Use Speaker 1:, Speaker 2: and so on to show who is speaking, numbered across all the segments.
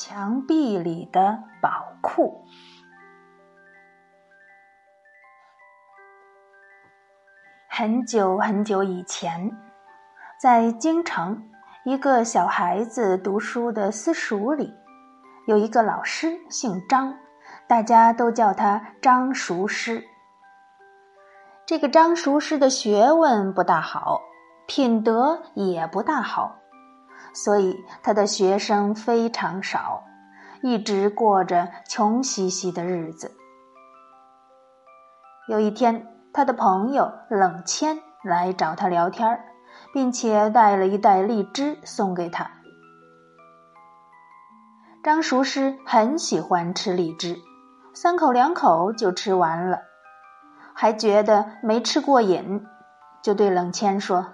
Speaker 1: 墙壁里的宝库。很久很久以前，在京城一个小孩子读书的私塾里，有一个老师，姓张，大家都叫他张塾师。这个张塾师的学问不大好，品德也不大好。所以他的学生非常少，一直过着穷兮兮的日子。有一天，他的朋友冷谦来找他聊天并且带了一袋荔枝送给他。张熟师很喜欢吃荔枝，三口两口就吃完了，还觉得没吃过瘾，就对冷谦说。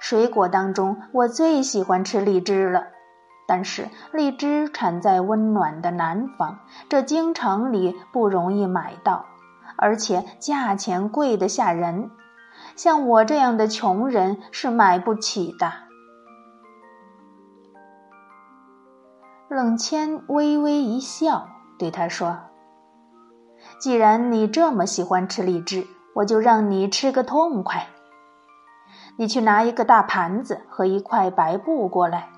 Speaker 1: 水果当中，我最喜欢吃荔枝了。但是荔枝产在温暖的南方，这京城里不容易买到，而且价钱贵得吓人。像我这样的穷人是买不起的。冷谦微微一笑，对他说：“既然你这么喜欢吃荔枝，我就让你吃个痛快。”你去拿一个大盘子和一块白布过来。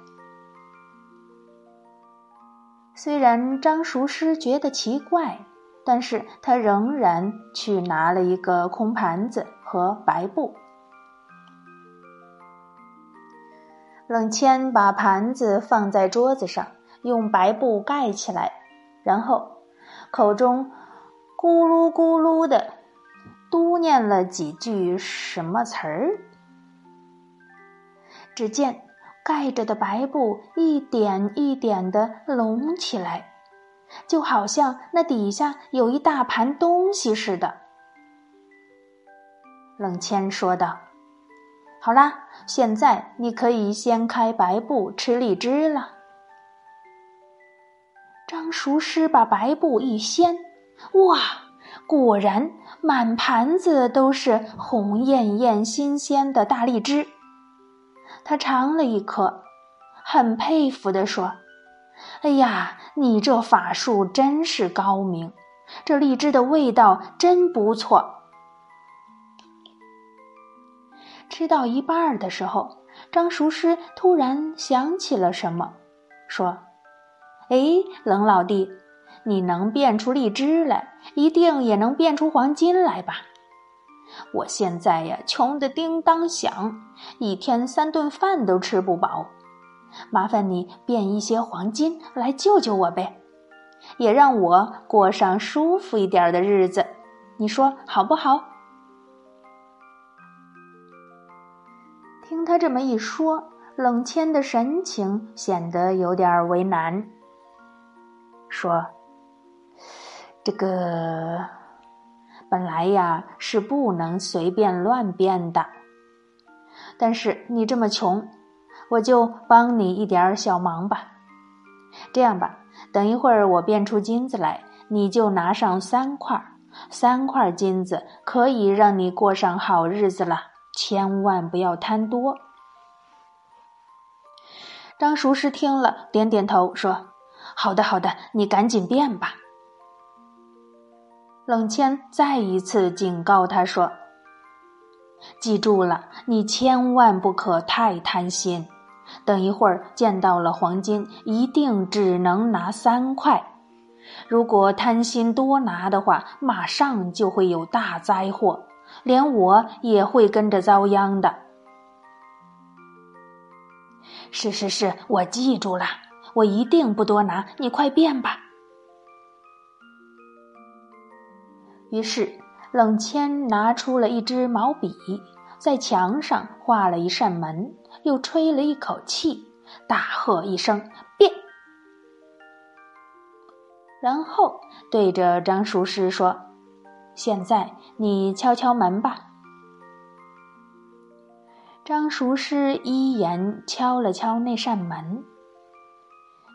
Speaker 1: 虽然张熟师觉得奇怪，但是他仍然去拿了一个空盘子和白布。冷谦把盘子放在桌子上，用白布盖起来，然后口中咕噜咕噜的嘟念了几句什么词儿。只见盖着的白布一点一点的隆起来，就好像那底下有一大盘东西似的。冷谦说道：“好啦，现在你可以掀开白布吃荔枝了。”张熟师把白布一掀，哇，果然满盘子都是红艳艳、新鲜的大荔枝。他尝了一颗，很佩服地说：“哎呀，你这法术真是高明，这荔枝的味道真不错。”吃到一半的时候，张熟师突然想起了什么，说：“哎，冷老弟，你能变出荔枝来，一定也能变出黄金来吧？”我现在呀，穷的叮当响，一天三顿饭都吃不饱。麻烦你变一些黄金来救救我呗，也让我过上舒服一点的日子。你说好不好？听他这么一说，冷谦的神情显得有点为难，说：“这个。”本来呀是不能随便乱变的，但是你这么穷，我就帮你一点小忙吧。这样吧，等一会儿我变出金子来，你就拿上三块，三块金子可以让你过上好日子了。千万不要贪多。张熟师听了，点点头说：“好的，好的，你赶紧变吧。”冷谦再一次警告他说：“记住了，你千万不可太贪心。等一会儿见到了黄金，一定只能拿三块。如果贪心多拿的话，马上就会有大灾祸，连我也会跟着遭殃的。”“是是是，我记住了，我一定不多拿。你快变吧。”于是，冷谦拿出了一支毛笔，在墙上画了一扇门，又吹了一口气，大喝一声“变”，然后对着张熟师说：“现在你敲敲门吧。”张熟师依言敲了敲那扇门，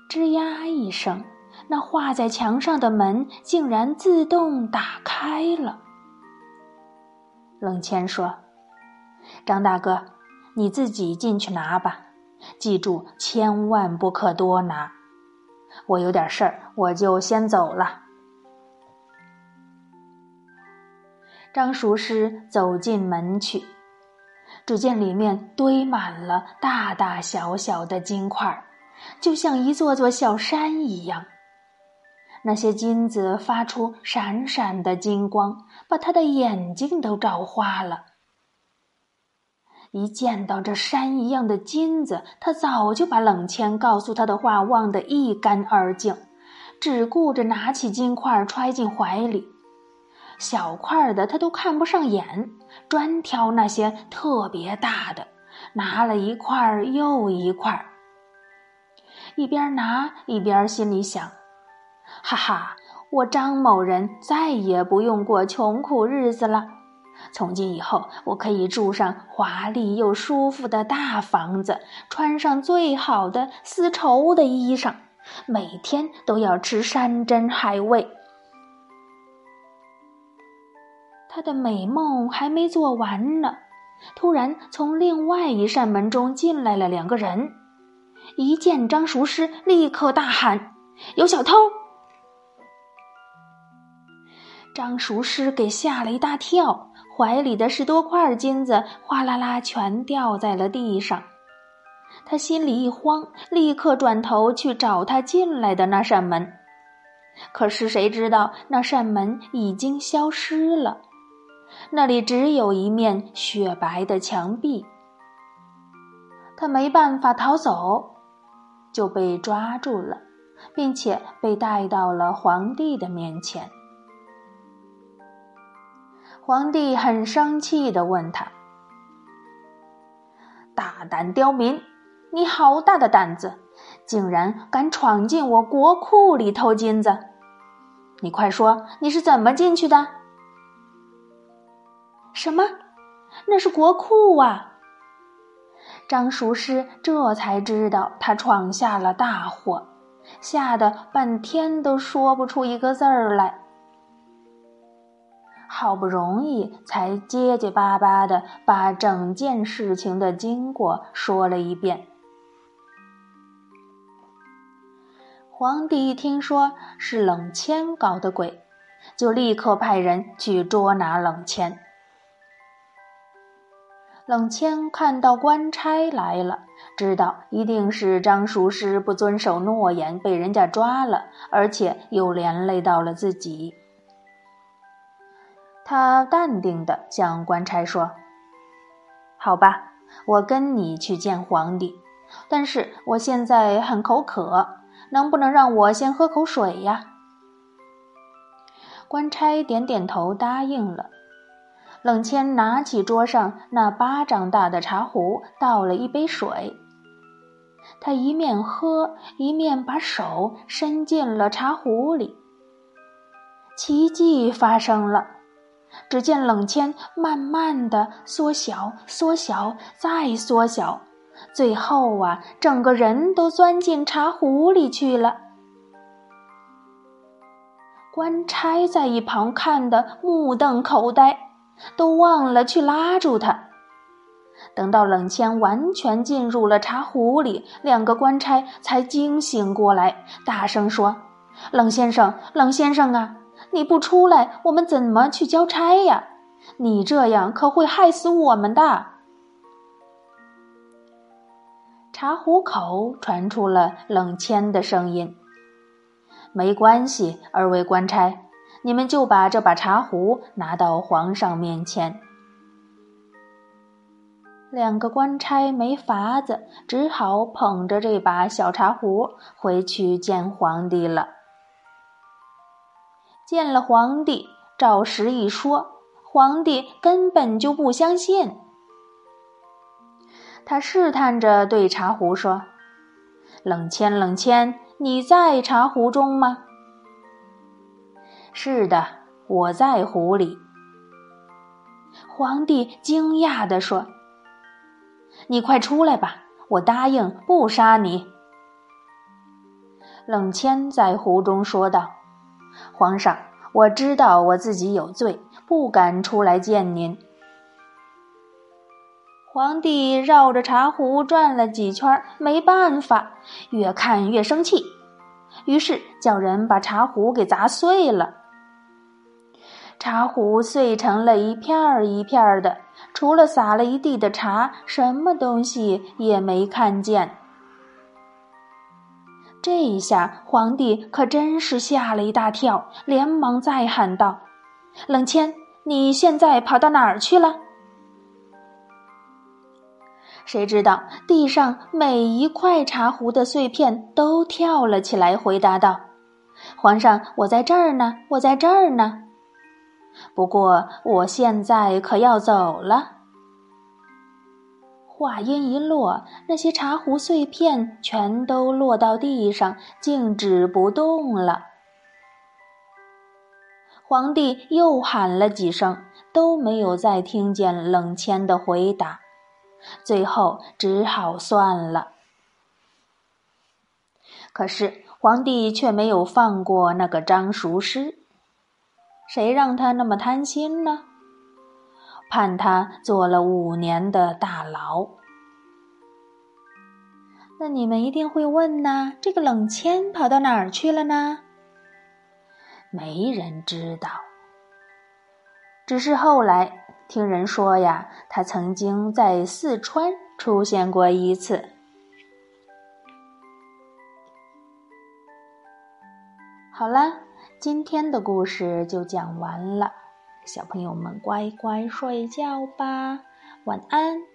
Speaker 1: 吱呀一声。那画在墙上的门竟然自动打开了。冷谦说：“张大哥，你自己进去拿吧，记住千万不可多拿。”我有点事儿，我就先走了。”张熟师走进门去，只见里面堆满了大大小小的金块，就像一座座小山一样。那些金子发出闪闪的金光，把他的眼睛都照花了。一见到这山一样的金子，他早就把冷谦告诉他的话忘得一干二净，只顾着拿起金块揣进怀里。小块的他都看不上眼，专挑那些特别大的，拿了一块又一块。一边拿一边心里想：“哈哈，我张某人再也不用过穷苦日子了。从今以后，我可以住上华丽又舒服的大房子，穿上最好的丝绸的衣裳，每天都要吃山珍海味。”他的美梦还没做完呢，突然从另外一扇门中进来了两个人。一见张熟师，立刻大喊：“有小偷！”张熟师给吓了一大跳，怀里的十多块金子哗啦啦全掉在了地上。他心里一慌，立刻转头去找他进来的那扇门，可是谁知道那扇门已经消失了。那里只有一面雪白的墙壁，他没办法逃走，就被抓住了，并且被带到了皇帝的面前。皇帝很生气的问他：“大胆刁民，你好大的胆子，竟然敢闯进我国库里偷金子！你快说，你是怎么进去的？”什么？那是国库啊！张熟师这才知道他闯下了大祸，吓得半天都说不出一个字儿来。好不容易才结结巴巴的把整件事情的经过说了一遍。皇帝一听说是冷谦搞的鬼，就立刻派人去捉拿冷谦。冷谦看到官差来了，知道一定是张熟师不遵守诺言被人家抓了，而且又连累到了自己。他淡定地向官差说：“好吧，我跟你去见皇帝，但是我现在很口渴，能不能让我先喝口水呀？”官差点点头，答应了。冷谦拿起桌上那巴掌大的茶壶，倒了一杯水。他一面喝，一面把手伸进了茶壶里。奇迹发生了，只见冷谦慢慢的缩小、缩小、再缩小，最后啊，整个人都钻进茶壶里去了。官差在一旁看得目瞪口呆。都忘了去拉住他。等到冷谦完全进入了茶壶里，两个官差才惊醒过来，大声说：“冷先生，冷先生啊，你不出来，我们怎么去交差呀？你这样可会害死我们的。”茶壶口传出了冷谦的声音：“没关系，二位官差。”你们就把这把茶壶拿到皇上面前。两个官差没法子，只好捧着这把小茶壶回去见皇帝了。见了皇帝，照实一说，皇帝根本就不相信。他试探着对茶壶说：“冷谦，冷谦，你在茶壶中吗？”是的，我在壶里。皇帝惊讶地说：“你快出来吧，我答应不杀你。”冷谦在湖中说道：“皇上，我知道我自己有罪，不敢出来见您。”皇帝绕着茶壶转了几圈，没办法，越看越生气。于是叫人把茶壶给砸碎了。茶壶碎成了一片儿一片儿的，除了洒了一地的茶，什么东西也没看见。这一下，皇帝可真是吓了一大跳，连忙再喊道：“冷谦，你现在跑到哪儿去了？”谁知道地上每一块茶壶的碎片都跳了起来，回答道：“皇上，我在这儿呢，我在这儿呢。不过我现在可要走了。”话音一落，那些茶壶碎片全都落到地上，静止不动了。皇帝又喊了几声，都没有再听见冷谦的回答，最后只好算了。可是皇帝却没有放过那个张熟师，谁让他那么贪心呢？判他坐了五年的大牢。那你们一定会问呢，这个冷谦跑到哪儿去了呢？没人知道。只是后来听人说呀，他曾经在四川出现过一次。好了，今天的故事就讲完了。小朋友们，乖乖睡觉吧，晚安。